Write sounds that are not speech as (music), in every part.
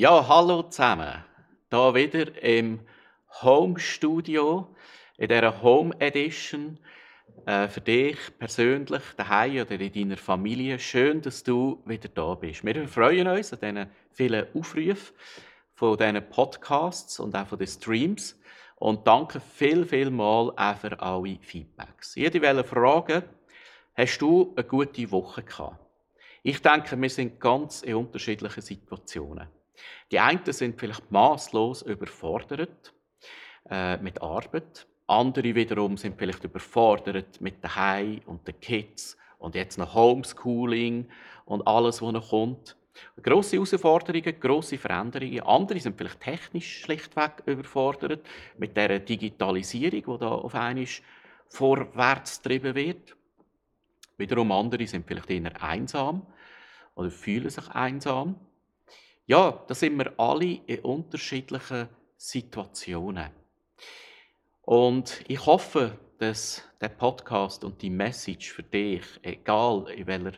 Ja, hallo zusammen. Da wieder im Home Studio, in dieser Home Edition. Äh, für dich persönlich, daheim oder in deiner Familie. Schön, dass du wieder da bist. Wir freuen uns an diesen vielen Aufrufen von diesen Podcasts und auch von den Streams. Und danke viel, viel mal auch für alle Feedbacks. Jede will fragen, hast du eine gute Woche gehabt? Ich denke, wir sind ganz in unterschiedlichen Situationen. Die einen sind vielleicht maßlos überfordert äh, mit Arbeit. Andere wiederum sind vielleicht überfordert mit daheim und den Kids und jetzt noch Homeschooling und alles, was noch kommt. Grosse Herausforderungen, grosse Veränderungen. Andere sind vielleicht technisch schlichtweg überfordert mit der Digitalisierung, die da auf einmal vorwärts getrieben wird. Wiederum andere sind vielleicht eher einsam oder fühlen sich einsam. Ja, da sind wir alle in unterschiedlichen Situationen. Und ich hoffe, dass der Podcast und die Message für dich, egal in welcher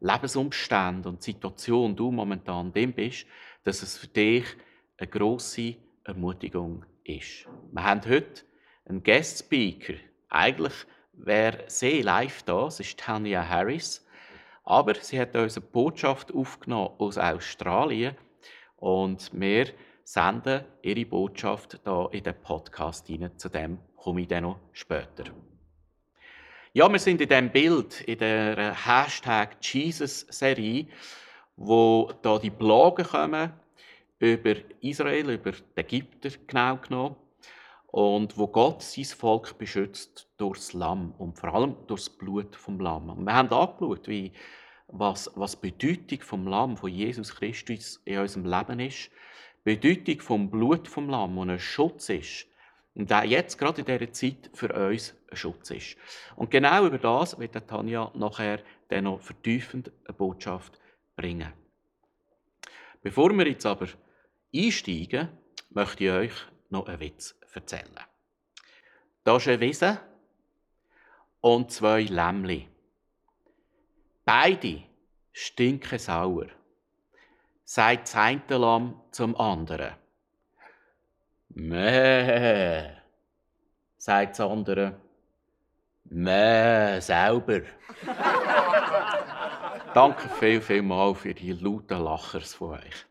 Lebensumstand und Situation du momentan dem bist, dass es für dich eine große Ermutigung ist. Wir haben heute einen Guest Speaker. Eigentlich wäre sie live da, das ist Tanya Harris. Aber sie hat uns eine Botschaft aufgenommen aus Australien und wir senden ihre Botschaft da in den Podcast hinein. Zu dem komme ich dann noch später. Ja, wir sind in dem Bild, in der Hashtag Jesus-Serie, wo da die Plagen kommen über Israel, über die Ägypter genau genommen und wo Gott sein Volk beschützt durchs Lamm und vor allem durchs Blut vom Lamm. Und wir haben angeschaut, wie was, was die Bedeutung vom Lamm, von Jesus Christus in unserem Leben ist, die Bedeutung vom Blut vom Lamm, das ein Schutz ist, und der jetzt gerade in dieser Zeit für uns ein Schutz ist. Und genau über das wird Tanja nachher dann noch vertiefend eine Botschaft bringen. Bevor wir jetzt aber einsteigen, möchte ich euch noch einen Witz erzählen. Da ist ein Wesen und zwei Lämmchen. Beide stinken sauer, sagt das eine Lamm zum anderen. Mäh, sagt das andere. Mäh, sauber. (laughs) Danke viel, viel mal für die lauten Lachers von euch.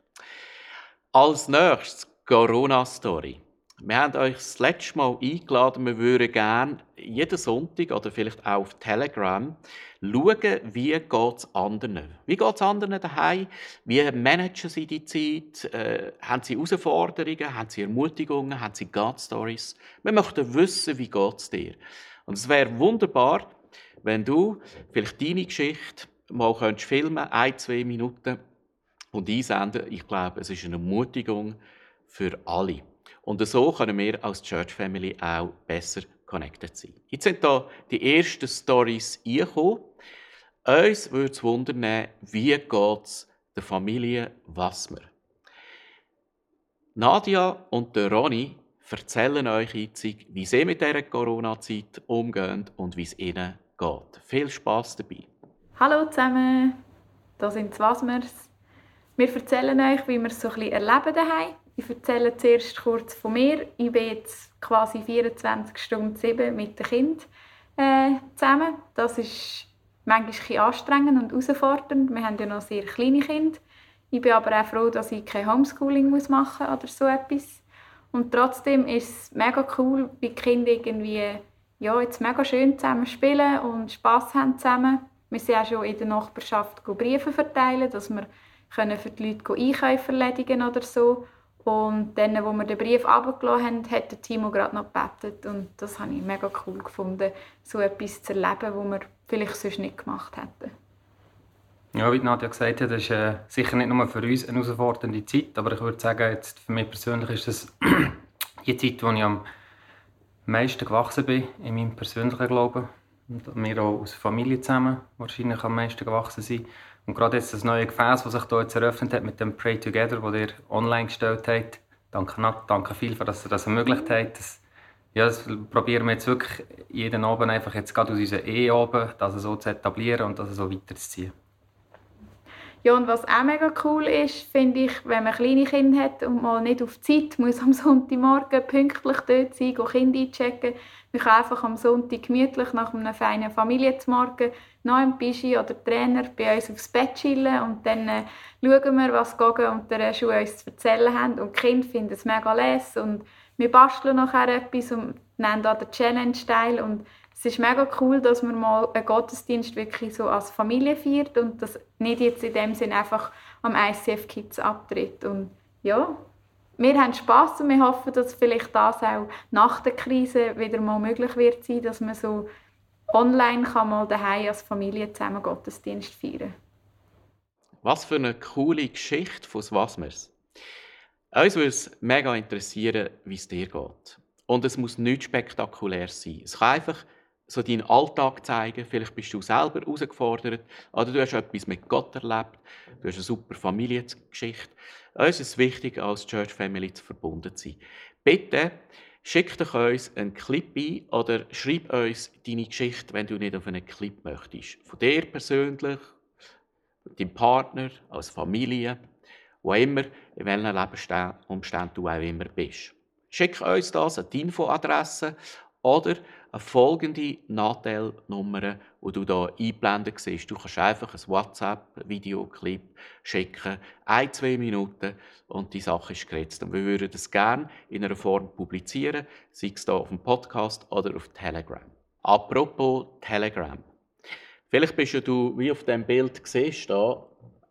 Als nächstes Corona-Story. Wir haben euch das letzte Mal eingeladen, wir würden gerne jeden Sonntag oder vielleicht auch auf Telegram schauen, wie es anderen. Wie geht es anderen daheim? Wie managen sie die Zeit? Äh, haben sie Herausforderungen? Haben sie Ermutigungen? Haben sie God-Stories? Wir möchten wissen, wie es dir? Und es wäre wunderbar, wenn du vielleicht deine Geschichte mal könntest filmen, ein, zwei Minuten und einsenden. Ich glaube, es ist eine Ermutigung für alle. Und so können wir als Church Family auch besser connected sein. Jetzt sind da die ersten Stories eingekommen. Uns würde es wundern, wie geht es der Familie Wassmer? Nadia und der Ronny erzählen euch jetzt, wie sie mit dieser Corona-Zeit umgehen und wie es ihnen geht. Viel Spaß dabei. Hallo zusammen, hier sind die Wassmers. Wir erzählen euch, wie wir es so ein bisschen erleben daheim ich erzähle zuerst kurz von mir. Ich bin jetzt quasi 24 Stunden 7 mit dem Kind äh, zusammen. Das ist manchmal ein anstrengend und herausfordernd. Wir haben ja noch sehr kleine Kinder. Ich bin aber auch froh, dass ich kein Homeschooling machen muss oder so etwas. Und trotzdem ist es mega cool, wie die Kinder irgendwie ja, jetzt mega schön zusammen spielen und Spass haben zusammen. Wir sind auch schon in der Nachbarschaft Briefe verteilen, dass wir für die Leute Einkäufe erledigen oder so. Und dann, als wir den Brief abgelassen haben, hat Timo gerade noch gebetet. Und das habe ich mega cool gefunden, so etwas zu erleben, was wir vielleicht sonst nicht gemacht hätten. Ja, wie Nadja gesagt hat, das ist äh, sicher nicht nur für uns eine herausfordernde Zeit, aber ich würde sagen, jetzt für mich persönlich ist es (clears throat) die Zeit, wo ich am meisten gewachsen bin in meinem persönlichen Glauben. Und wir auch als Familie zusammen wahrscheinlich am meisten gewachsen sind. Und gerade jetzt das neue Gefäß, das sich hier jetzt eröffnet hat mit dem Pray Together, das ihr online gestellt habt, danke, danke viel, dass ihr das ermöglicht habt. Das, ja, das probieren wir jetzt wirklich jeden Abend einfach jetzt gerade aus unserer Ehe oben, das so zu etablieren und das so weiterzuziehen. Ja, und was auch mega cool ist, finde ich, wenn man kleine Kinder hat und mal nicht auf Zeit muss am (laughs) Sonntagmorgen pünktlich dort sein, gehen Kinder einchecken. Man kann einfach am Sonntag gemütlich nach einem feinen Familienmorgen noch im Pischi oder Trainer bei uns aufs Bett chillen und dann äh, schauen wir, was Gogo und der Schuh uns zu erzählen haben. Und die Kinder finden es mega les und wir basteln nachher etwas und nennen da den Challenge teil und es ist mega cool, dass man mal einen Gottesdienst wirklich so als Familie feiert und das nicht jetzt in dem Sinn einfach am ICF Kids abtritt. Und ja, wir haben Spaß und wir hoffen, dass vielleicht das auch nach der Krise wieder mal möglich wird dass man so online kann mal daheim als Familie zusammen Gottesdienst feiern. Was für eine coole Geschichte von Wasmers. Uns würde es mega interessieren, wie es dir geht. Und es muss nicht spektakulär sein. Es kann einfach so deinen Alltag zeigen. Vielleicht bist du selber herausgefordert oder du hast etwas mit Gott erlebt. Du hast eine super Familiengeschichte. Uns ist es wichtig, als Church Family zu verbunden zu sein. Bitte schick dich uns einen Clip ein oder schreib uns deine Geschichte, wenn du nicht auf einen Clip möchtest. Von dir persönlich, deinem Partner, als Familie, wo immer, in welchen Lebensumständen du auch immer bist. Schick uns das an die Infoadresse oder eine folgende Nachteilnummer, die du hier einblenden siehst. Du kannst einfach ein WhatsApp-Videoclip schicken, ein, zwei Minuten und die Sache ist geritzt. Und wir würden das gerne in einer Form publizieren, sei es hier auf dem Podcast oder auf Telegram. Apropos Telegram. Vielleicht bist du, wie auf dem Bild siehst, da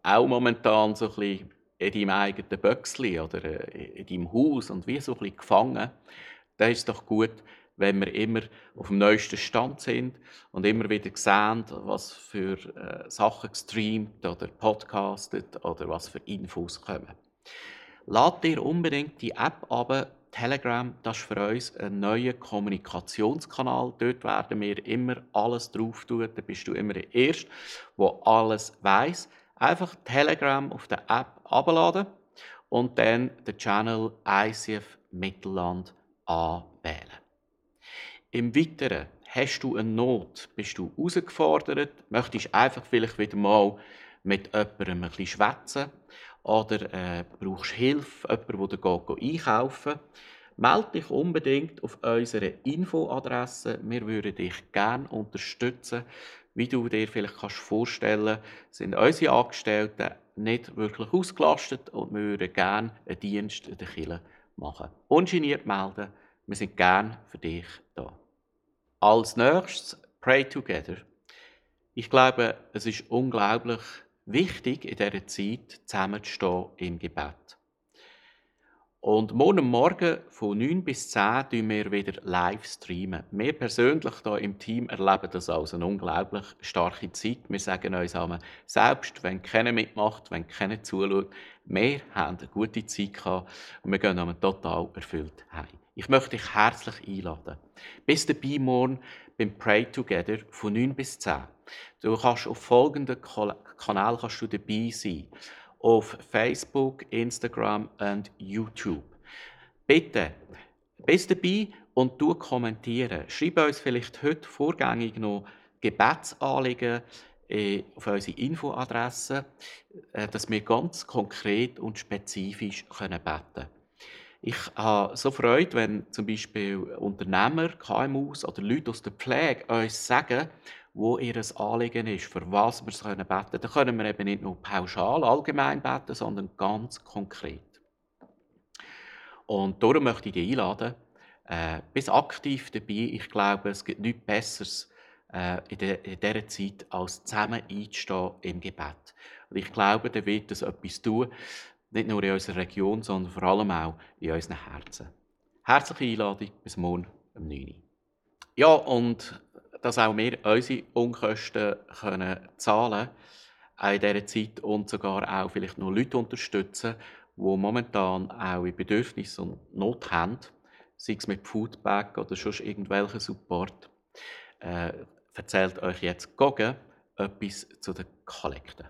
auch momentan so ein bisschen in deinem eigenen Böckchen oder äh, in deinem Haus und wie so ein bisschen gefangen. Da ist es doch gut, wenn wir immer auf dem neuesten Stand sind und immer wieder sehen, was für äh, Sachen gestreamt oder podcastet oder was für Infos kommen. Lad dir unbedingt die App ab. Telegram, das ist für uns ein neuer Kommunikationskanal. Dort werden wir immer alles drauf tun. Da bist du immer der Erste, der alles weiß. Einfach Telegram auf der App abladen und dann den Channel ICF Mittelland anwählen. Im Weiteren hast du eine Not, bist du herausgefordert, möchtest einfach vielleicht wieder mal mit jemandem ein bisschen schwätzen oder äh, brauchst Hilfe, jemanden, der geht einkaufen Melde dich unbedingt auf unsere Infoadresse. Wir würden dich gerne unterstützen. Wie du dir vielleicht kannst vorstellen sind unsere Angestellten nicht wirklich ausgelastet und wir würden gerne einen Dienst in der Kirche machen. Ungeniert melden, wir sind gerne für dich da. Als nächstes Pray Together. Ich glaube, es ist unglaublich wichtig, in dieser Zeit zusammenzustehen im Gebet. Und morgen Morgen von 9 bis 10 streamen wir wieder live streamen. Wir persönlich hier im Team erleben das als eine unglaublich starke Zeit. Wir sagen uns einmal, selbst wenn keiner mitmacht, wenn keiner zuschaut, wir haben eine gute Zeit gehabt und wir gehen total erfüllt heim. Ich möchte dich herzlich einladen. Bis dabei morgen beim Pray Together von 9 bis 10. Du kannst auf folgenden Kanal kannst du dabei sein. Auf Facebook, Instagram und YouTube. Bitte, bist dabei und du kommentieren. Schreib uns vielleicht heute vorgängig noch Gebetsanliegen äh, auf unsere Infoadresse, äh, dass wir ganz konkret und spezifisch beten können. Ich habe so Freude, wenn zum Beispiel Unternehmer, KMUs oder Leute aus der Pflege uns sagen, wo ihr Anliegen ist, für was wir beten können. Dann können wir eben nicht nur pauschal, allgemein beten, sondern ganz konkret. Und darum möchte ich dich einladen, äh, bis aktiv dabei. Ich glaube, es gibt nichts Besseres äh, in, der, in dieser Zeit, als zusammen einzustehen im Gebet. Und ich glaube, da wird es etwas tun, nicht nur in unserer Region, sondern vor allem auch in unseren Herzen. Herzliche Einladung bis morgen um 9 Uhr. Ja, und dass auch wir unsere Unkosten können zahlen können in dieser Zeit und sogar auch vielleicht noch Leute unterstützen, die momentan auch in Bedürfnis und Not haben, sei es mit Foodbag oder sonst irgendwelchen Support, äh, erzählt euch jetzt Gogen etwas zu den Kollekten.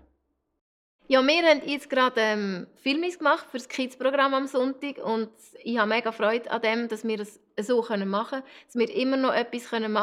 Ja, wir haben jetzt gerade ähm, Filmis gemacht für das Kids-Programm am Sonntag und ich habe mega Freude an dem, dass wir es so machen können, dass wir immer noch etwas können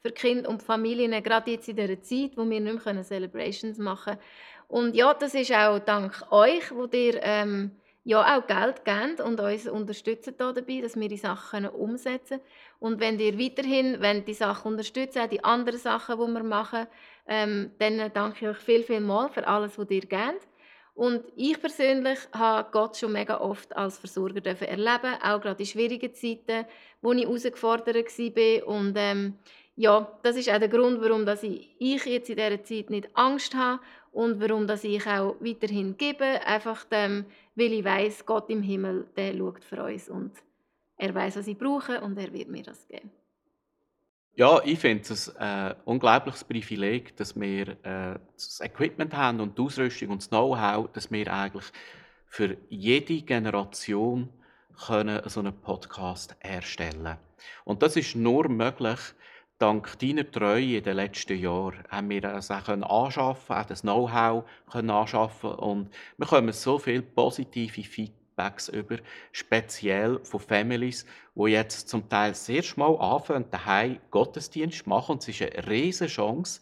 für Kinder und Familien, gerade jetzt in dieser Zeit, wo wir nicht mehr Celebrations machen können. Und ja, das ist auch dank euch, wo ihr ähm, ja auch Geld gebt und uns unterstützt dabei, dass wir die Sachen umsetzen Und wenn ihr weiterhin wenn die Sachen unterstützen, auch die anderen Sachen, die wir machen, ähm, dann danke ich euch viel, viel mal für alles, was ihr gebt. Und ich persönlich habe Gott schon mega oft als Versorger erleben, auch gerade in schwierigen Zeiten, wo ich herausgefordert war. Und ähm, ja, das ist auch der Grund, warum dass ich, ich jetzt in dieser Zeit nicht Angst habe und warum dass ich auch weiterhin gebe. Einfach dem, weil ich weiß, Gott im Himmel, der schaut für uns und er weiß, was ich brauche und er wird mir das geben. Ja, ich finde es ein äh, unglaubliches Privileg, dass wir äh, das Equipment haben und die Ausrüstung und das Know-how, dass wir eigentlich für jede Generation können so einen Podcast erstellen. Und das ist nur möglich, dank deiner Treue in den letzten Jahren. Haben wir das auch anschaffen, auch das Know-how anschaffen. Und wir bekommen so viele positive Feedback Feedbacks über, speziell von Families, die jetzt zum Teil sehr schmal anfangen, daheim Gottesdienst machen. Und es ist eine riesige Chance,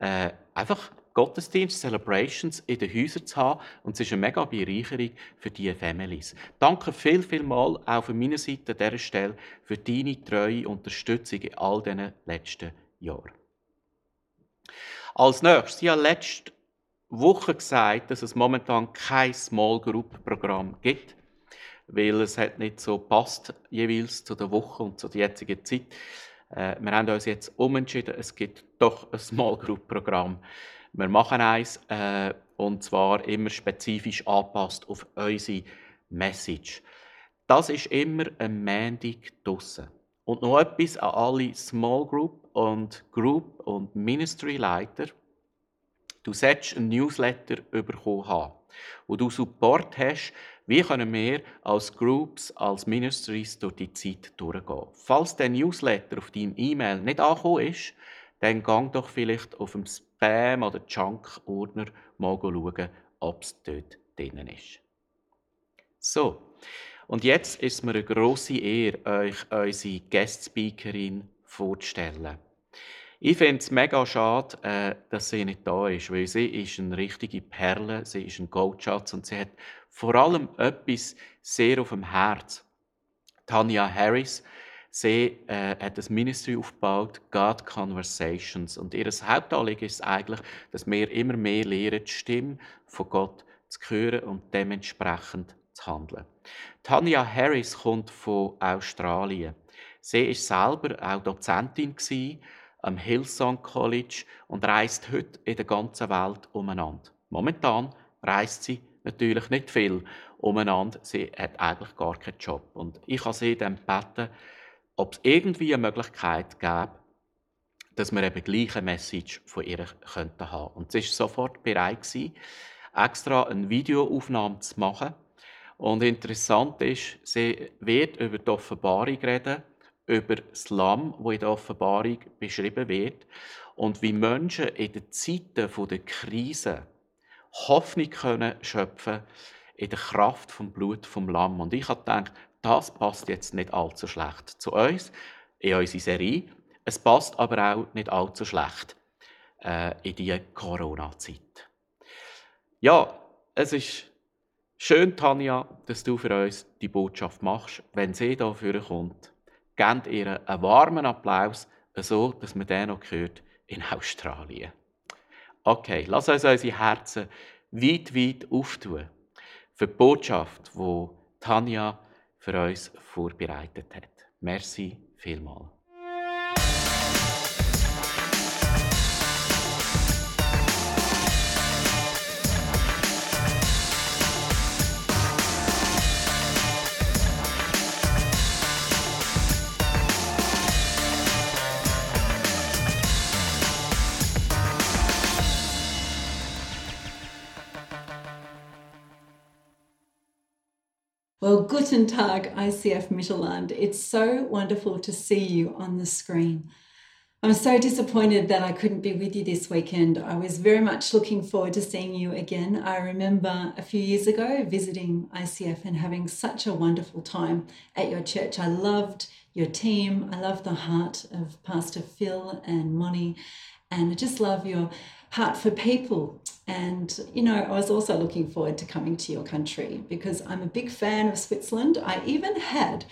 äh, einfach Gottesdienst, Celebrations in den Häusern zu haben. Und es ist eine mega Bereicherung für diese Families. Danke viel, viel mal auch von meiner Seite an dieser Stelle für deine treue Unterstützung in all diesen letzten Jahren. Als nächstes, ja, letzte Woche gesagt, dass es momentan kein Small Group Programm gibt, weil es hat nicht so passt jeweils zu der Woche und zu der jetzigen Zeit. Äh, wir haben uns jetzt umentschieden, es gibt doch ein Small Group Programm. Wir machen eins äh, und zwar immer spezifisch angepasst auf unsere Message. Das ist immer ein Montag draussen. Und noch etwas an alle Small Group und Group und Ministry Leiter. Du solltest einen Newsletter bekommen haben, wo du Support hast, wie können wir als Groups, als Ministries durch die Zeit durchgehen. Falls der Newsletter auf deinem E-Mail nicht angekommen ist, dann gang doch vielleicht auf dem Spam- oder Junk-Ordner mal schauen, ob es dort drin ist. So, und jetzt ist mir eine grosse Ehre, euch unsere Guest-Speakerin vorzustellen. Ich finde es mega schade, äh, dass sie nicht da ist, weil sie ist eine richtige Perle, sie ist ein Goldschatz und sie hat vor allem etwas sehr auf dem Herz. Tanya Harris, sie äh, hat das Ministry aufgebaut, God Conversations. Und ihr Hauptanliegen ist eigentlich, dass wir immer mehr lernen, die Stimme von Gott zu hören und dementsprechend zu handeln. Tanya Harris kommt von Australien. Sie ist selber auch Dozentin gewesen, am Hillsong College und reist heute in der ganzen Welt umeinander. Momentan reist sie natürlich nicht viel umeinander. Sie hat eigentlich gar keinen Job. Und ich habe sie dann gebeten, ob es irgendwie eine Möglichkeit gäbe, dass wir eben gleiche Message von ihr könnten haben. Und sie war sofort bereit gewesen, extra eine Videoaufnahme zu machen. Und interessant ist, sie wird über die Offenbarung reden über das Lamm, wo in der Offenbarung beschrieben wird und wie Menschen in den Zeiten der Krise Hoffnung können schöpfen in der Kraft vom Blut vom Lamm. Und ich habe gedacht, das passt jetzt nicht allzu schlecht zu uns in unsere Serie. Es passt aber auch nicht allzu schlecht äh, in die Corona-Zeit. Ja, es ist schön, Tanja, dass du für uns die Botschaft machst. Wenn sie dafür kommt, gebt ihr einen warmen Applaus, so dass man den noch hört in Australien. Okay, lass uns unsere Herzen weit, weit auftun für die Botschaft, die Tanja für uns vorbereitet hat. Merci vielmals. Guten Tag, ICF Mittelland. It's so wonderful to see you on the screen. I'm so disappointed that I couldn't be with you this weekend. I was very much looking forward to seeing you again. I remember a few years ago visiting ICF and having such a wonderful time at your church. I loved your team. I loved the heart of Pastor Phil and Moni And I just love your heart for people. And, you know, I was also looking forward to coming to your country because I'm a big fan of Switzerland. I even had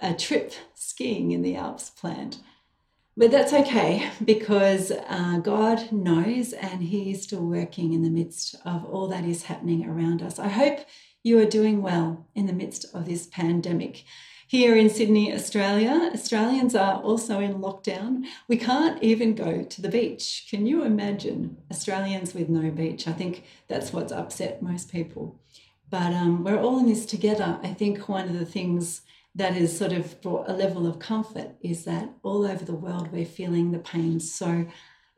a trip skiing in the Alps planned. But that's okay because uh, God knows and He is still working in the midst of all that is happening around us. I hope you are doing well in the midst of this pandemic. Here in Sydney, Australia, Australians are also in lockdown. We can't even go to the beach. Can you imagine Australians with no beach? I think that's what's upset most people. But um, we're all in this together. I think one of the things that has sort of brought a level of comfort is that all over the world we're feeling the pain. So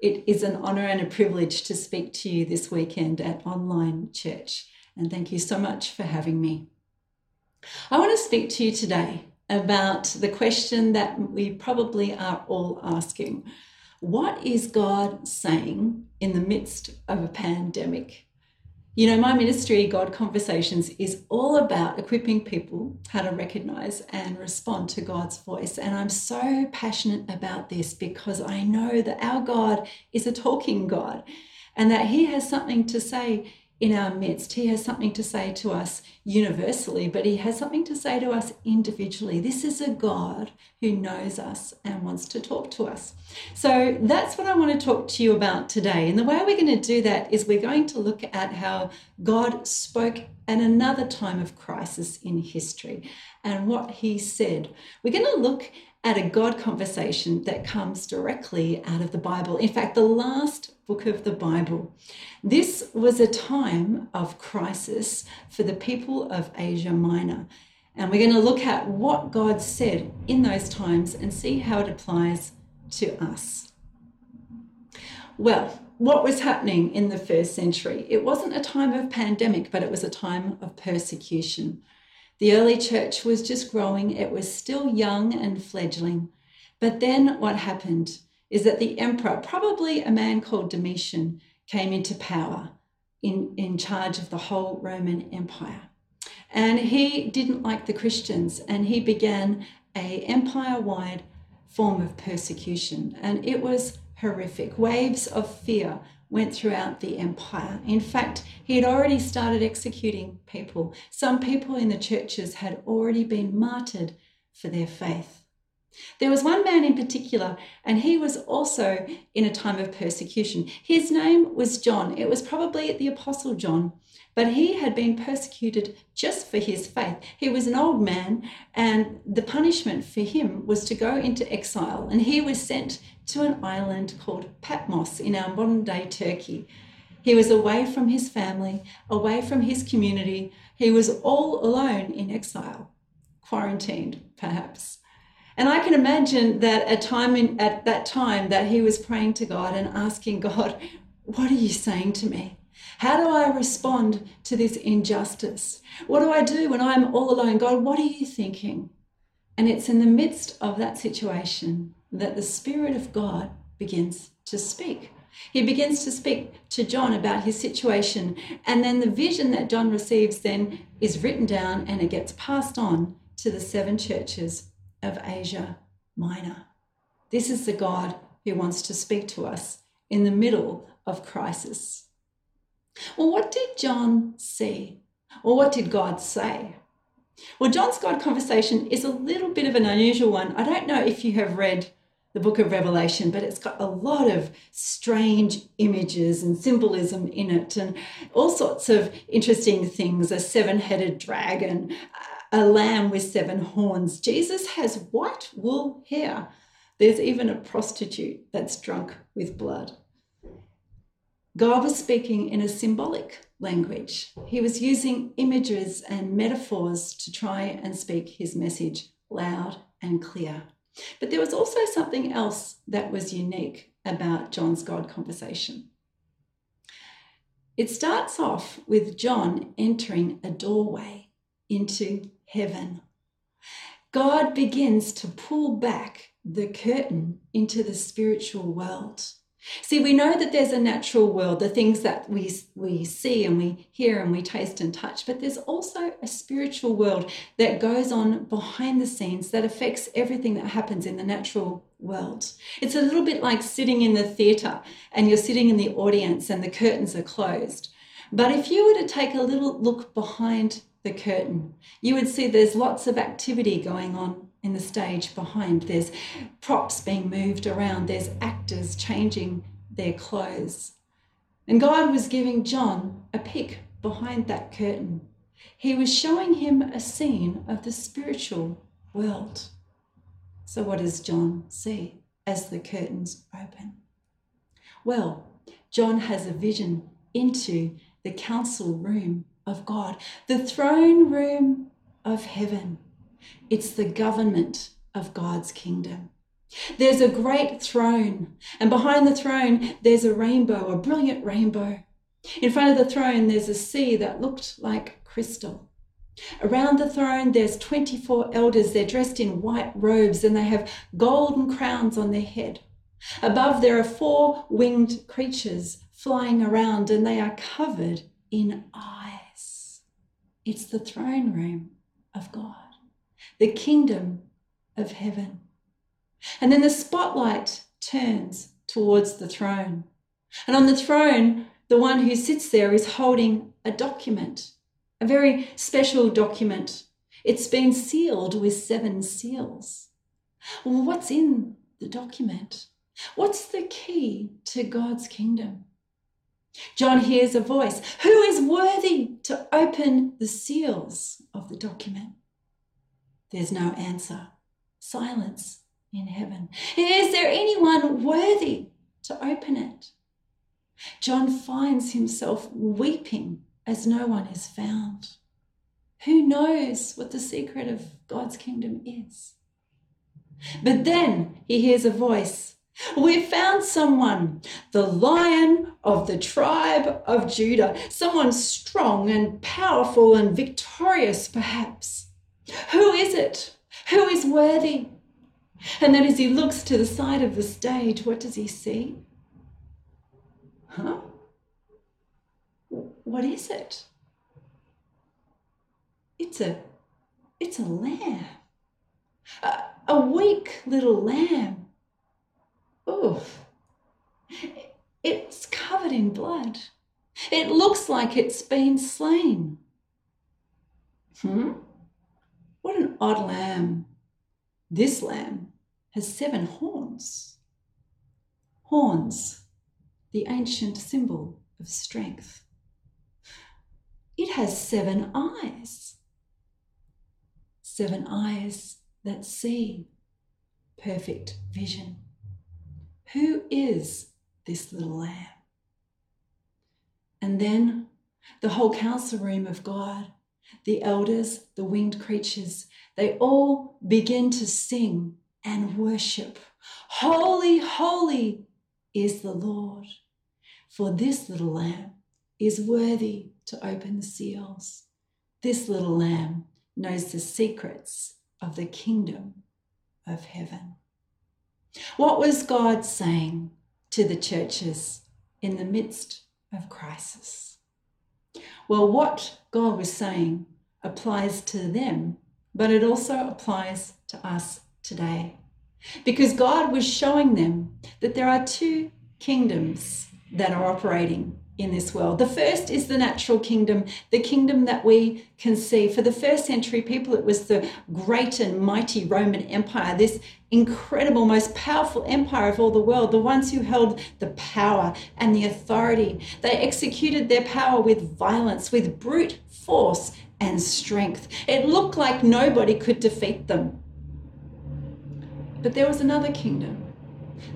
it is an honour and a privilege to speak to you this weekend at Online Church. And thank you so much for having me. I want to speak to you today about the question that we probably are all asking What is God saying in the midst of a pandemic? You know, my ministry, God Conversations, is all about equipping people how to recognize and respond to God's voice. And I'm so passionate about this because I know that our God is a talking God and that He has something to say in our midst. He has something to say to us universally, but He has something to say to us individually. This is a God who knows us and wants to talk to us. So that's what I want to talk to you about today. And the way we're going to do that is we're going to look at how God spoke at another time of crisis in history and what He said. We're going to look at a God conversation that comes directly out of the Bible. In fact, the last book of the Bible. This was a time of crisis for the people of Asia Minor. And we're going to look at what God said in those times and see how it applies to us. Well, what was happening in the first century? It wasn't a time of pandemic, but it was a time of persecution. The early church was just growing, it was still young and fledgling. But then what happened is that the emperor, probably a man called Domitian, came into power in, in charge of the whole Roman Empire. And he didn't like the Christians and he began a empire-wide form of persecution. And it was horrific. Waves of fear went throughout the empire. In fact, he had already started executing people. Some people in the churches had already been martyred for their faith. There was one man in particular, and he was also in a time of persecution. His name was John. It was probably the Apostle John, but he had been persecuted just for his faith. He was an old man, and the punishment for him was to go into exile, and he was sent to an island called Patmos in our modern day Turkey. He was away from his family, away from his community. He was all alone in exile, quarantined perhaps. And I can imagine that at time in, at that time that he was praying to God and asking God, "What are you saying to me? How do I respond to this injustice? What do I do when I'm all alone? God, what are you thinking?" And it's in the midst of that situation that the Spirit of God begins to speak. He begins to speak to John about his situation, and then the vision that John receives then is written down and it gets passed on to the seven churches of Asia Minor. This is the God who wants to speak to us in the middle of crisis. Well, what did John see? Or what did God say? Well, John's God conversation is a little bit of an unusual one. I don't know if you have read the book of Revelation, but it's got a lot of strange images and symbolism in it, and all sorts of interesting things a seven headed dragon, a lamb with seven horns. Jesus has white wool hair. There's even a prostitute that's drunk with blood. God was speaking in a symbolic language. He was using images and metaphors to try and speak his message loud and clear. But there was also something else that was unique about John's God conversation. It starts off with John entering a doorway into heaven. God begins to pull back the curtain into the spiritual world. See, we know that there's a natural world, the things that we, we see and we hear and we taste and touch, but there's also a spiritual world that goes on behind the scenes that affects everything that happens in the natural world. It's a little bit like sitting in the theatre and you're sitting in the audience and the curtains are closed. But if you were to take a little look behind the curtain, you would see there's lots of activity going on in the stage behind. There's props being moved around, there's actors changing their clothes. And God was giving John a peek behind that curtain. He was showing him a scene of the spiritual world. So, what does John see as the curtains open? Well, John has a vision into the council room of God, the throne room of heaven. It's the government of God's kingdom. There's a great throne, and behind the throne, there's a rainbow, a brilliant rainbow. In front of the throne, there's a sea that looked like crystal. Around the throne, there's 24 elders. They're dressed in white robes and they have golden crowns on their head. Above, there are four winged creatures flying around and they are covered in eyes. It's the throne room of God the kingdom of heaven. And then the spotlight turns towards the throne. And on the throne, the one who sits there is holding a document, a very special document. It's been sealed with seven seals. Well, what's in the document? What's the key to God's kingdom? John hears a voice Who is worthy to open the seals of the document? There's no answer. Silence in heaven. Is there anyone worthy to open it? John finds himself weeping as no one is found. Who knows what the secret of God's kingdom is? But then he hears a voice We've found someone, the lion of the tribe of Judah, someone strong and powerful and victorious, perhaps. Who is it? Who is worthy? And then as he looks to the side of the stage, what does he see? Huh? What is it? It's a it's a lamb. A, a weak little lamb. Oof. It's covered in blood. It looks like it's been slain. Hmm? What an odd lamb. This lamb has seven horns. Horns, the ancient symbol of strength. It has seven eyes. Seven eyes that see. Perfect vision. Who is this little lamb? And then the whole council room of God the elders, the winged creatures, they all begin to sing and worship. Holy, holy is the Lord, for this little lamb is worthy to open the seals. This little lamb knows the secrets of the kingdom of heaven. What was God saying to the churches in the midst of crisis? Well, what God was saying applies to them, but it also applies to us today. Because God was showing them that there are two kingdoms that are operating in this world. The first is the natural kingdom, the kingdom that we can see. For the first century people, it was the great and mighty Roman Empire, this incredible, most powerful empire of all the world, the ones who held the power and the authority. They executed their power with violence, with brute force and strength. It looked like nobody could defeat them. But there was another kingdom.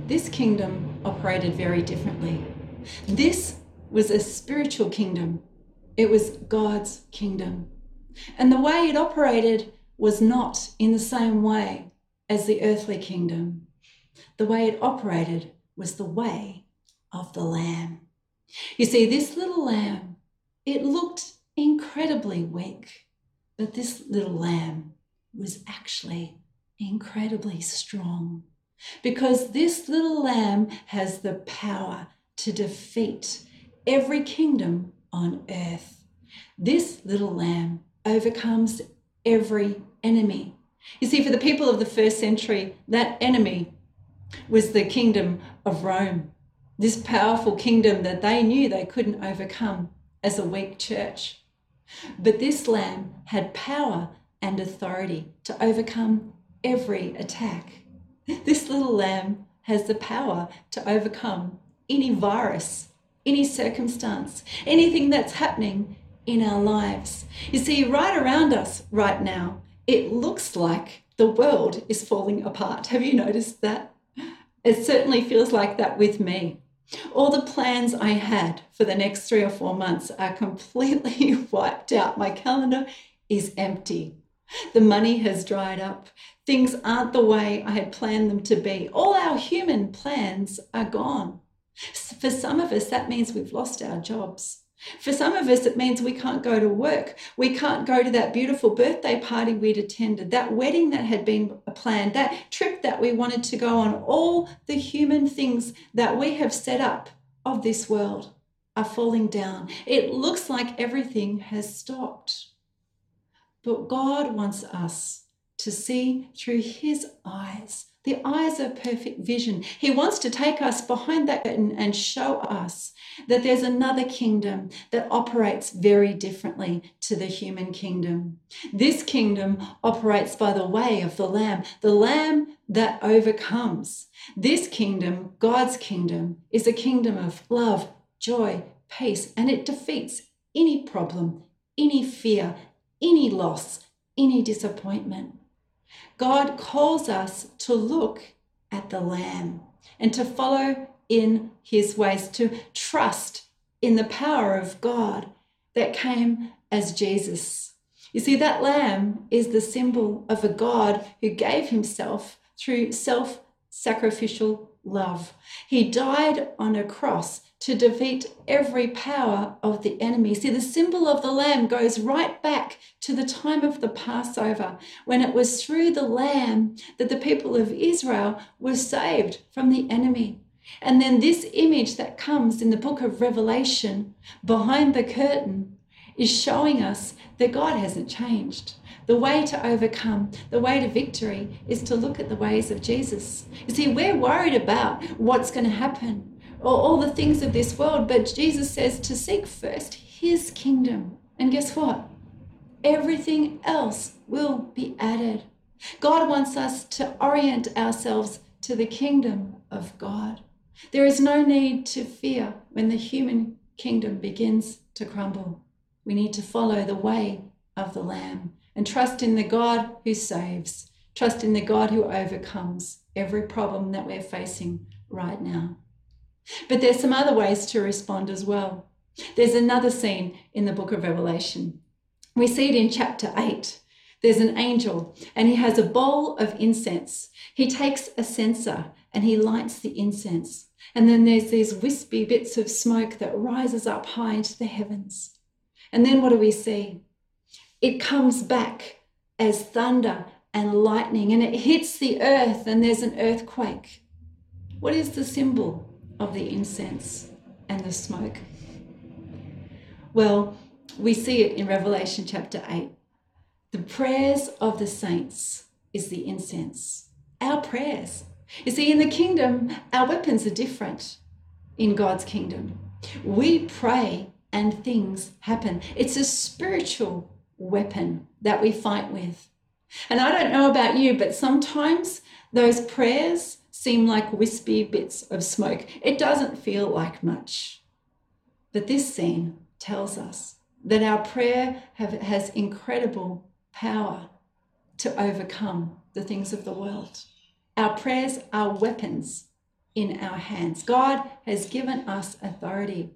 This kingdom operated very differently. This was a spiritual kingdom, it was God's kingdom. And the way it operated was not in the same way as the earthly kingdom. The way it operated was the way of the lamb. You see, this little lamb, it looked incredibly weak, but this little lamb was actually incredibly strong. because this little lamb has the power to defeat every kingdom on earth. This little lamb overcomes every enemy. You see, for the people of the first century, that enemy was the kingdom of Rome, this powerful kingdom that they knew they couldn't overcome as a weak church. But this lamb had power and authority to overcome every attack. This little lamb has the power to overcome any virus, any circumstance, anything that's happening in our lives. You see, right around us right now, it looks like the world is falling apart. Have you noticed that? It certainly feels like that with me. All the plans I had for the next three or four months are completely (laughs) wiped out. My calendar is empty. The money has dried up. Things aren't the way I had planned them to be. All our human plans are gone. For some of us, that means we've lost our jobs. For some of us, it means we can't go to work. We can't go to that beautiful birthday party we'd attended, that wedding that had been planned, that trip that we wanted to go on. All the human things that we have set up of this world are falling down. It looks like everything has stopped. But God wants us to see through His eyes, the eyes of perfect vision. He wants to take us behind that curtain and show us that there's another kingdom that operates very differently to the human kingdom. This kingdom operates by the way of the Lamb, the Lamb that overcomes. This kingdom, God's kingdom, is a kingdom of love, joy, peace, and it defeats any problem, any fear, any loss, any disappointment. God calls us to look at the Lamb and to follow in his ways, to trust in the power of God that came as Jesus. You see, that lamb is the symbol of a God who gave himself through self sacrificial love. He died on a cross to defeat every power of the enemy. See, the symbol of the lamb goes right back to the time of the Passover, when it was through the lamb that the people of Israel were saved from the enemy. And then this image that comes in the book of Revelation behind the curtain is showing us that God hasn't changed. The way to overcome, the way to victory is to look at the ways of Jesus. You see, we're worried about what's going to happen or all the things of this world. But Jesus says to seek first his kingdom. And guess what? Everything else will be added. God wants us to orient ourselves to the kingdom of God. There is no need to fear when the human kingdom begins to crumble. We need to follow the way of the Lamb and trust in the God who saves, trust in the God who overcomes every problem that we're facing right now. But there's some other ways to respond as well. There's another scene in the book of Revelation. We see it in chapter 8. There's an angel and he has a bowl of incense. He takes a censer and he lights the incense. And then there's these wispy bits of smoke that rises up high into the heavens. And then what do we see? It comes back as thunder and lightning and it hits the earth and there's an earthquake. What is the symbol of the incense and the smoke? Well, we see it in Revelation chapter 8. The prayers of the saints is the incense. Our prayers. You see, in the kingdom, our weapons are different in God's kingdom. We pray and things happen. It's a spiritual weapon that we fight with. And I don't know about you, but sometimes those prayers seem like wispy bits of smoke. It doesn't feel like much. But this scene tells us that our prayer have, has incredible power to overcome the things of the world. Our prayers are weapons in our hands. God has given us authority.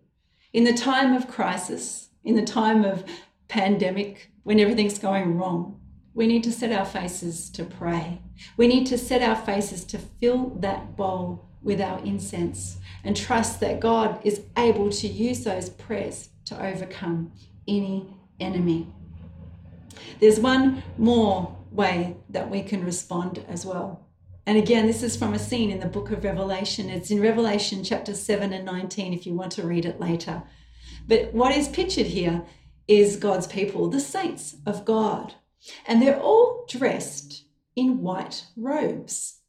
In the time of crisis, in the time of pandemic, when everything's going wrong, we need to set our faces to pray. We need to set our faces to fill that bowl with our incense and trust that God is able to use those prayers to overcome any enemy. There's one more way that we can respond as well, And again, this is from a scene in the book of Revelation. It's in Revelation chapter 7 and 19 if you want to read it later. But what is pictured here is God's people, the saints of God. And they're all dressed in white robes.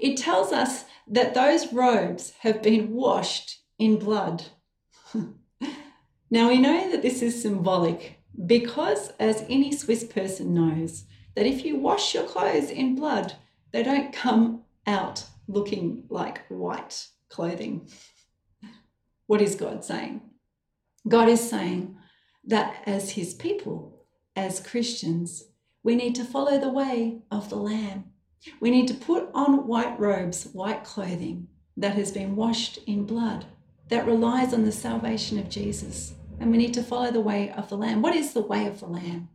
It tells us that those robes have been washed in blood. (laughs) now we know that this is symbolic because, as any Swiss person knows, that if you wash your clothes in blood, they don't come out looking like white clothing. (laughs) What is God saying? God is saying that as His people, as Christians, we need to follow the way of the Lamb. We need to put on white robes, white clothing that has been washed in blood, that relies on the salvation of Jesus. And we need to follow the way of the Lamb. What is the way of the Lamb?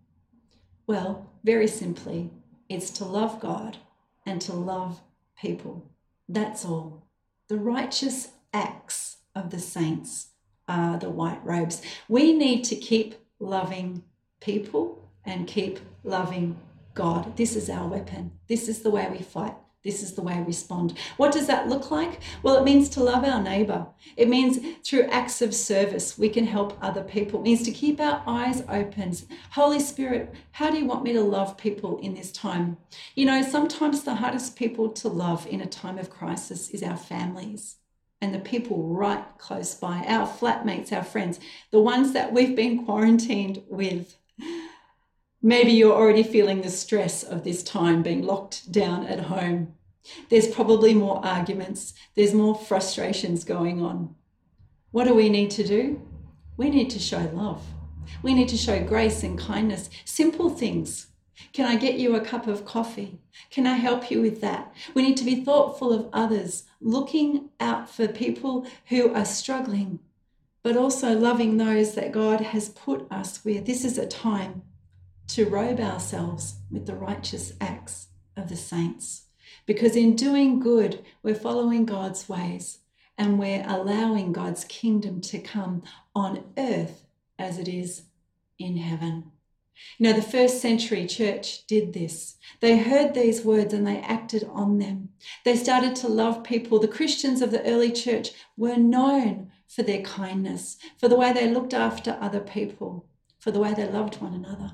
Well, very simply, it's to love God and to love people. That's all. The righteous acts of the saints are the white robes. We need to keep loving people and keep loving God. This is our weapon. This is the way we fight. This is the way we respond. What does that look like? Well, it means to love our neighbor. It means through acts of service, we can help other people. It means to keep our eyes open. Holy Spirit, how do you want me to love people in this time? You know, sometimes the hardest people to love in a time of crisis is our families and the people right close by, our flatmates, our friends, the ones that we've been quarantined with. Maybe you're already feeling the stress of this time being locked down at home. There's probably more arguments, there's more frustrations going on. What do we need to do? We need to show love. We need to show grace and kindness, simple things. Can I get you a cup of coffee? Can I help you with that? We need to be thoughtful of others, looking out for people who are struggling, but also loving those that God has put us with. This is a time to robe ourselves with the righteous acts of the saints. Because in doing good, we're following God's ways and we're allowing God's kingdom to come on earth as it is in heaven. You know, the first century church did this. They heard these words and they acted on them. They started to love people. The Christians of the early church were known for their kindness, for the way they looked after other people, for the way they loved one another.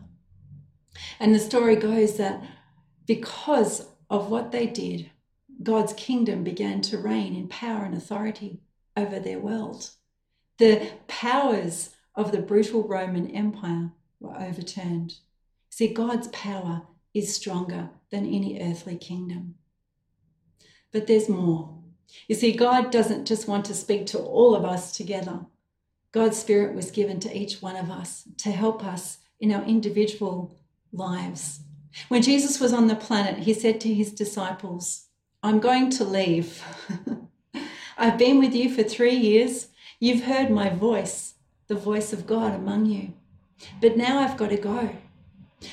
And the story goes that because of what they did, God's kingdom began to reign in power and authority over their world. The powers of the brutal Roman Empire were overturned. See, God's power is stronger than any earthly kingdom. But there's more. You see, God doesn't just want to speak to all of us together. God's Spirit was given to each one of us to help us in our individual lives. When Jesus was on the planet, he said to his disciples, I'm going to leave. (laughs) I've been with you for three years. You've heard my voice, the voice of God among you. But now I've got to go.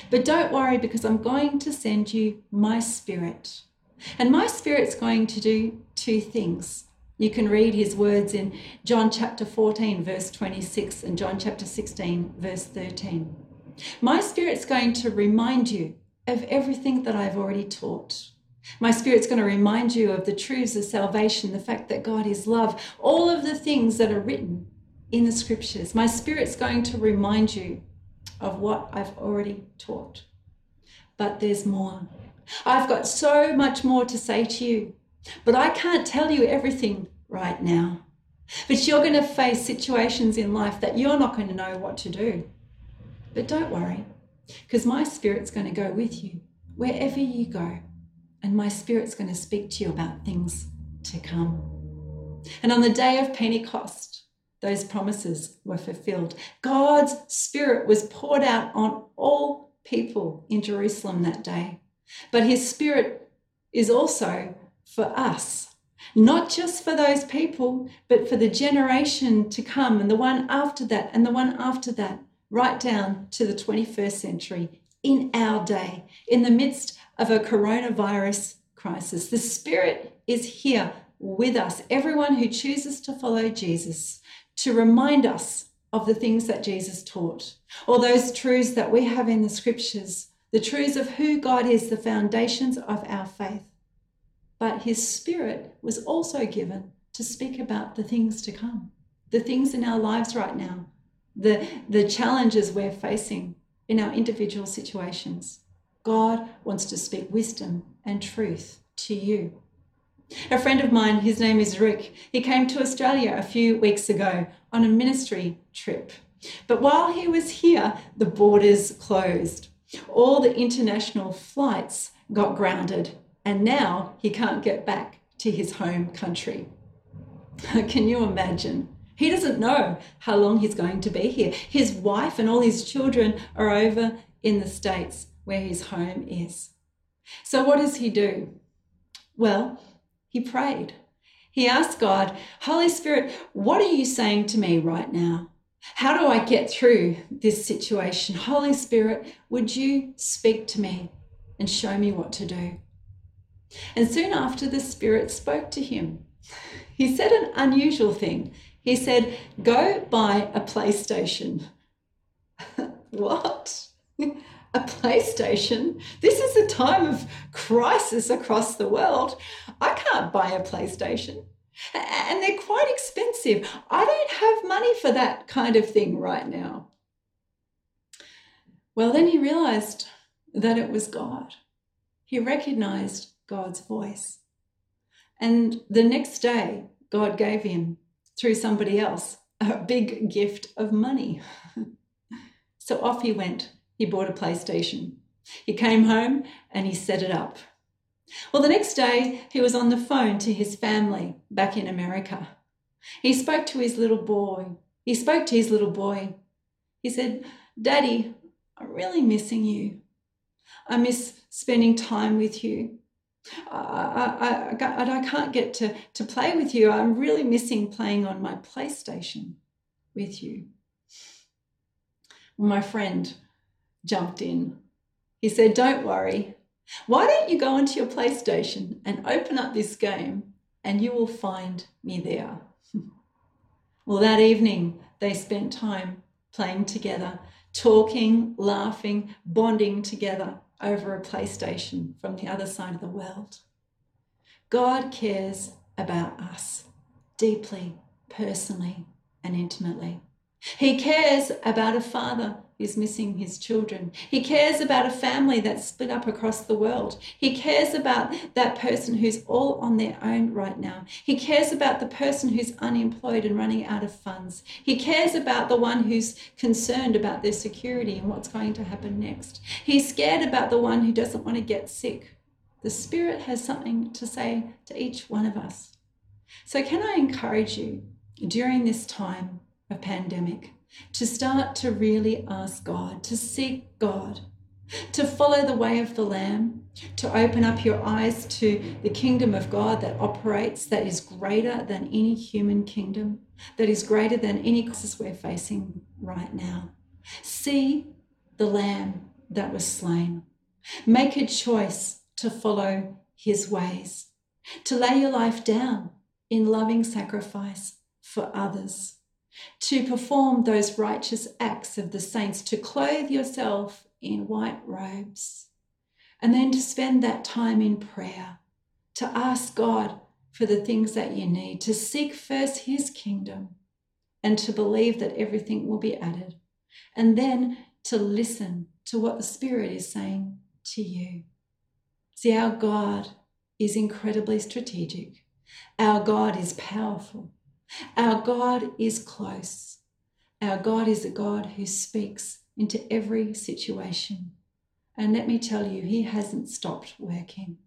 But don't worry because I'm going to send you my spirit. And my spirit's going to do two things. You can read his words in John chapter 14, verse 26, and John chapter 16, verse 13. My Spirit's going to remind you of everything that I've already taught. My Spirit's going to remind you of the truths of salvation, the fact that God is love, all of the things that are written in the scriptures. My Spirit's going to remind you of what I've already taught. But there's more. I've got so much more to say to you, but I can't tell you everything right now. But you're going to face situations in life that you're not going to know what to do. But don't worry, because my spirit's going to go with you wherever you go, and my spirit's going to speak to you about things to come. And on the day of Pentecost, those promises were fulfilled. God's Spirit was poured out on all people in Jerusalem that day. But His Spirit is also for us, not just for those people, but for the generation to come and the one after that and the one after that right down to the 21st century in our day, in the midst of a coronavirus crisis. The Spirit is here with us, everyone who chooses to follow Jesus, to remind us of the things that Jesus taught, or those truths that we have in the scriptures, the truths of who God is, the foundations of our faith. but his spirit was also given to speak about the things to come, the things in our lives right now, the, the challenges we're facing in our individual situations. God wants to speak wisdom and truth to you. A friend of mine, his name is Rick, he came to Australia a few weeks ago on a ministry trip. But while he was here, the borders closed. All the international flights got grounded, and now he can't get back to his home country. (laughs) Can you imagine? He doesn't know how long he's going to be here. His wife and all his children are over in the States where his home is. So, what does he do? Well, he prayed. He asked God, Holy Spirit, what are you saying to me right now? How do I get through this situation? Holy Spirit, would you speak to me and show me what to do? And soon after, the Spirit spoke to him. He said an unusual thing. He said, Go buy a PlayStation. (laughs) what? (laughs) a PlayStation? This is a time of crisis across the world. I can't buy a PlayStation. And they're quite expensive. I don't have money for that kind of thing right now. Well, then he realized that it was God. He recognized God's voice. And the next day, God gave him, through somebody else, a big gift of money. (laughs) so off he went. He bought a PlayStation. He came home and he set it up. Well, the next day, he was on the phone to his family back in America. He spoke to his little boy. He spoke to his little boy. He said, Daddy, I'm really missing you. I miss spending time with you. I, I, I, I can't get to, to play with you. I'm really missing playing on my PlayStation with you. My friend jumped in. He said, Don't worry, why don't you go onto your PlayStation and open up this game and you will find me there? (laughs) well, that evening they spent time playing together, talking, laughing, bonding together over a PlayStation from the other side of the world. God cares about us deeply, personally, and intimately. He cares about a father who's missing his children. He cares about a family that's split up across the world. He cares about that person who's all on their own right now. He cares about the person who's unemployed and running out of funds. He cares about the one who's concerned about their security and what's going to happen next. He's scared about the one who doesn't want to get sick. The Spirit has something to say to each one of us. So, can I encourage you during this time of pandemic to start to really ask God, to seek God, to follow the way of the Lamb, to open up your eyes to the kingdom of God that operates, that is greater than any human kingdom, that is greater than any crisis we're facing right now. See the Lamb that was slain. Make a choice to follow his ways, to lay your life down in loving sacrifice for others to perform those righteous acts of the saints, to clothe yourself in white robes, and then to spend that time in prayer, to ask God for the things that you need, to seek first His kingdom, and to believe that everything will be added, and then to listen to what the Spirit is saying to you. See, our God is incredibly strategic. Our God is powerful. Our God is close. Our God is a God who speaks into every situation. And let me tell you, He hasn't stopped working.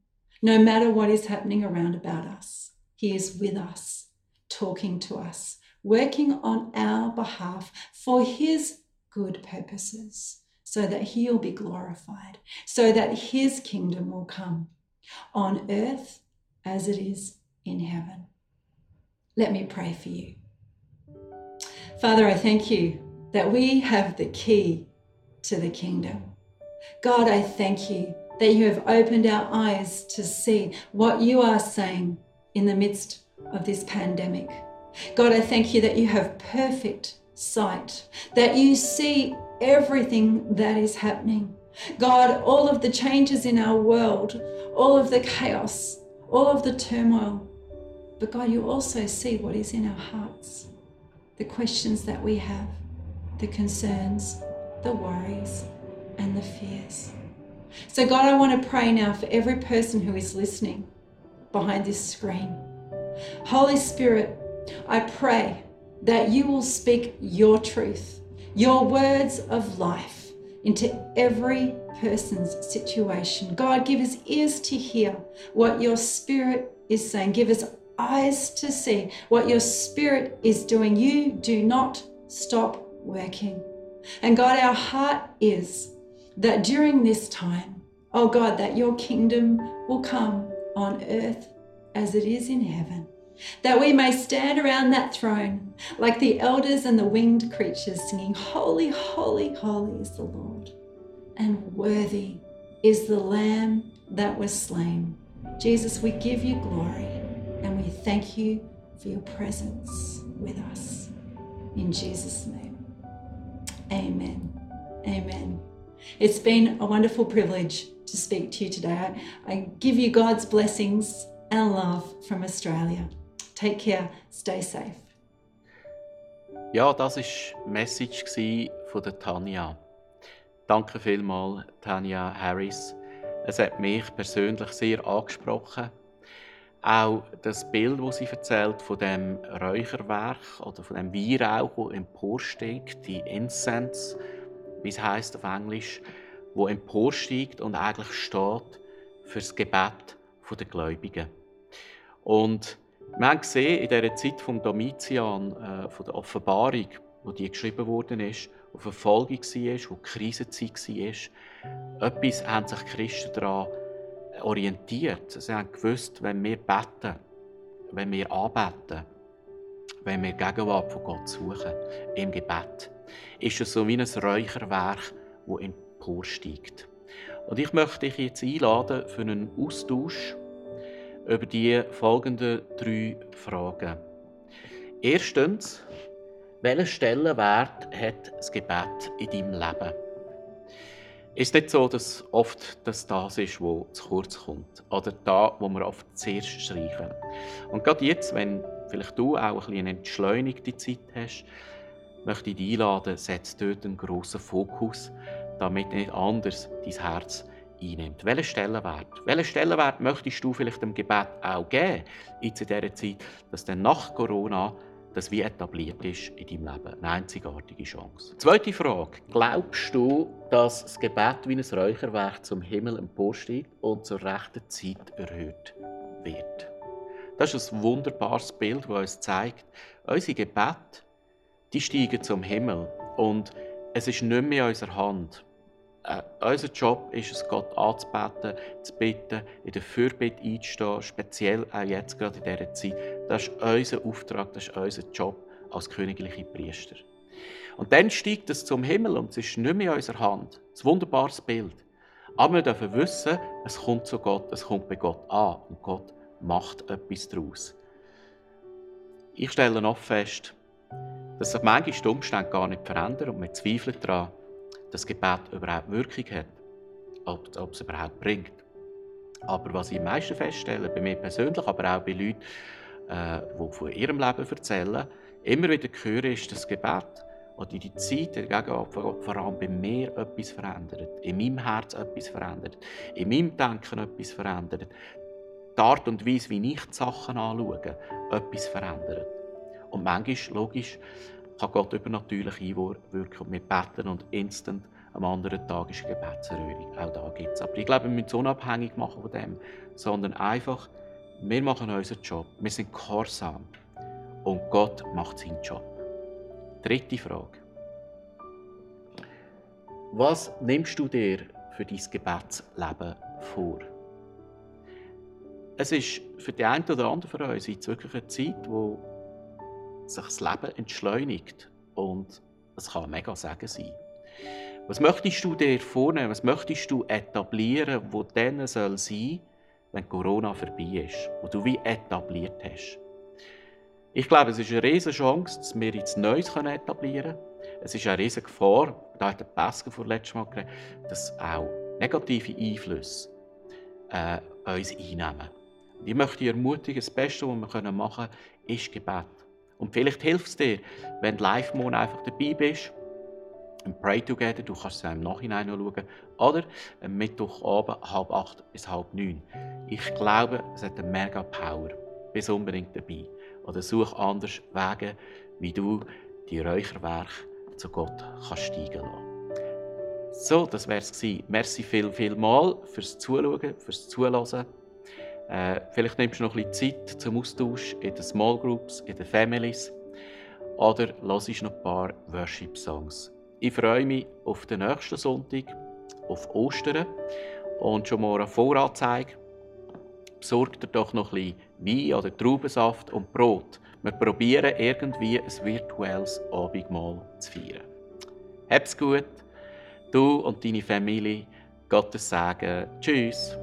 No matter what is happening around about us, He is with us, talking to us, working on our behalf for His good purposes, so that He'll be glorified, so that His kingdom will come on earth as it is in heaven. Let me pray for you. Father, I thank you that we have the key to the kingdom. God, I thank you that you have opened our eyes to see what you are saying in the midst of this pandemic. God, I thank you that you have perfect sight, that you see everything that is happening. God, all of the changes in our world, all of the chaos, all of the turmoil. But God, you also see what is in our hearts the questions that we have, the concerns, the worries, and the fears. So, God, I want to pray now for every person who is listening behind this screen. Holy Spirit, I pray that you will speak your truth, your words of life into every person's situation. God, give us ears to hear what your Spirit is saying. Give us eyes to see what your Spirit is doing. You do not stop working. And God, our heart is that during this time, oh God, that your kingdom will come on earth as it is in heaven. That we may stand around that throne like the elders and the winged creatures singing, Holy, holy, holy is the Lord, and worthy is the Lamb that was slain. Jesus, we give you glory and we thank you for your presence with us. In Jesus' name, amen. Amen. It's been a wonderful privilege to speak to you today. I, I give you God's blessings and love from Australia. Take care, stay safe. Ja, das die Message von der Tanja. Danke vielmals, Tanja Harris. Es hat mich persönlich sehr angesprochen. Auch das Bild, das sie erzählt von dem Räucherwerk oder von dem Weihrauch, der emporsteigt, die Incense, wie es heißt auf Englisch, wo emporsteigt und eigentlich steht für das Gebet der Gläubigen. Und wir haben gesehen, in dieser Zeit vom Domitian, äh, von der Offenbarung, wo die geschrieben worden ist, wo Verfolgung war, wo Krisenzeit war, etwas haben sich Christen daran orientiert. Sie haben gewusst, wenn wir beten, wenn wir anbeten, wenn wir Gegenwart von Gott suchen, im Gebet, ist es so wie ein Räucherwerk, das emporsteigt. Und ich möchte dich jetzt einladen für einen Austausch über die folgenden drei Fragen. Erstens, welchen Stellenwert hat das Gebet in deinem Leben? Ist nicht so, dass oft das das ist, wo zu kurz kommt oder da, wo wir oft zuerst streichen. Und gerade jetzt, wenn vielleicht du auch ein eine entschleunigte Zeit hast, möchte ich dich einladen, setz dort einen grossen Fokus, damit nicht anders dein Herz einnimmt. Welchen Stellenwert? Welchen Stellenwert möchtest du vielleicht dem Gebet auch geben, jetzt in dieser Zeit, dass dann nach Corona das wie etabliert ist in deinem Leben? Eine einzigartige Chance. Zweite Frage. Glaubst du, dass das Gebet wie ein Räucherwerk zum Himmel emporsteigt und zur rechten Zeit erhöht wird? Das ist ein wunderbares Bild, das uns zeigt, unsere Gebete die steigen zum Himmel und es ist nicht mehr in unserer Hand, äh, unser Job ist es, Gott anzubeten, zu bitten, in der Fürbitte einzustehen, speziell auch jetzt gerade in dieser Zeit. Das ist unser Auftrag, das ist unser Job als königliche Priester. Und dann steigt es zum Himmel und es ist nicht mehr in unserer Hand. Ein wunderbares Bild. Aber wir dürfen wissen, es kommt zu Gott, es kommt bei Gott an und Gott macht etwas daraus. Ich stelle noch fest, dass sich manchmal die Umstände gar nicht verändern und wir zweifeln daran, das Gebet überhaupt Wirkung hat, ob, ob es überhaupt bringt. Aber was ich am meisten feststelle, bei mir persönlich, aber auch bei Leuten, äh, die von ihrem Leben erzählen, immer wieder höre, ist das Gebet oder die Zeit der Gegenwart vor allem bei mir etwas verändert, in meinem Herz etwas verändert, in meinem Denken etwas verändert, die Art und Weise, wie ich die Sachen anschaue, etwas verändert. Und manchmal, logisch, kann Gott übernatürlich einwirken und wir beten und instant am anderen Tag ist eine Gebetserhörung. Auch da gibt es. Aber ich glaube, wir müssen es unabhängig machen von dem, sondern einfach, wir machen unseren Job, wir sind gehorsam und Gott macht seinen Job. Dritte Frage. Was nimmst du dir für dein Gebetsleben vor? Es ist für die einen oder anderen von uns jetzt wirklich eine Zeit, wo sich das Leben entschleunigt. Und es kann mega Segen sein. Was möchtest du dir vornehmen? Was möchtest du etablieren, wo dann soll sein, wenn Corona vorbei ist, wo du wie etabliert hast? Ich glaube, es ist eine riesige Chance, dass wir jetzt Neues etablieren können. Es ist eine riesige Gefahr, da hat der Pascal vor letztes Mal geredet, dass auch negative Einflüsse äh, uns einnehmen. Ich möchte dich ermutigen, das Beste, was wir machen können, ist Gebet. Und vielleicht hilft es dir, wenn du live morgen einfach dabei bist, ein Pray Together, du kannst es im Nachhinein noch schauen, oder am Mittwochabend, halb acht bis halb neun. Ich glaube, es hat eine mega Power. Bist unbedingt dabei. Oder such anders Wege, wie du die Räucherwerke zu Gott kannst steigen lassen. So, das wäre es Merci viel, viel mal fürs Zuschauen, fürs Zuhören. Äh, vielleicht nimmst du noch ein bisschen Zeit zum Austausch in den Small Groups, in den Families oder hörst noch ein paar Worship-Songs. Ich freue mich auf den nächsten Sonntag, auf Ostern und schon mal eine Voranzeige. Besorgt dir doch noch ein bisschen Wein oder Traubensaft und Brot. Wir probieren irgendwie ein virtuelles Abendmahl zu feiern. Hab's gut, du und deine Familie. Gottes Segen. Tschüss.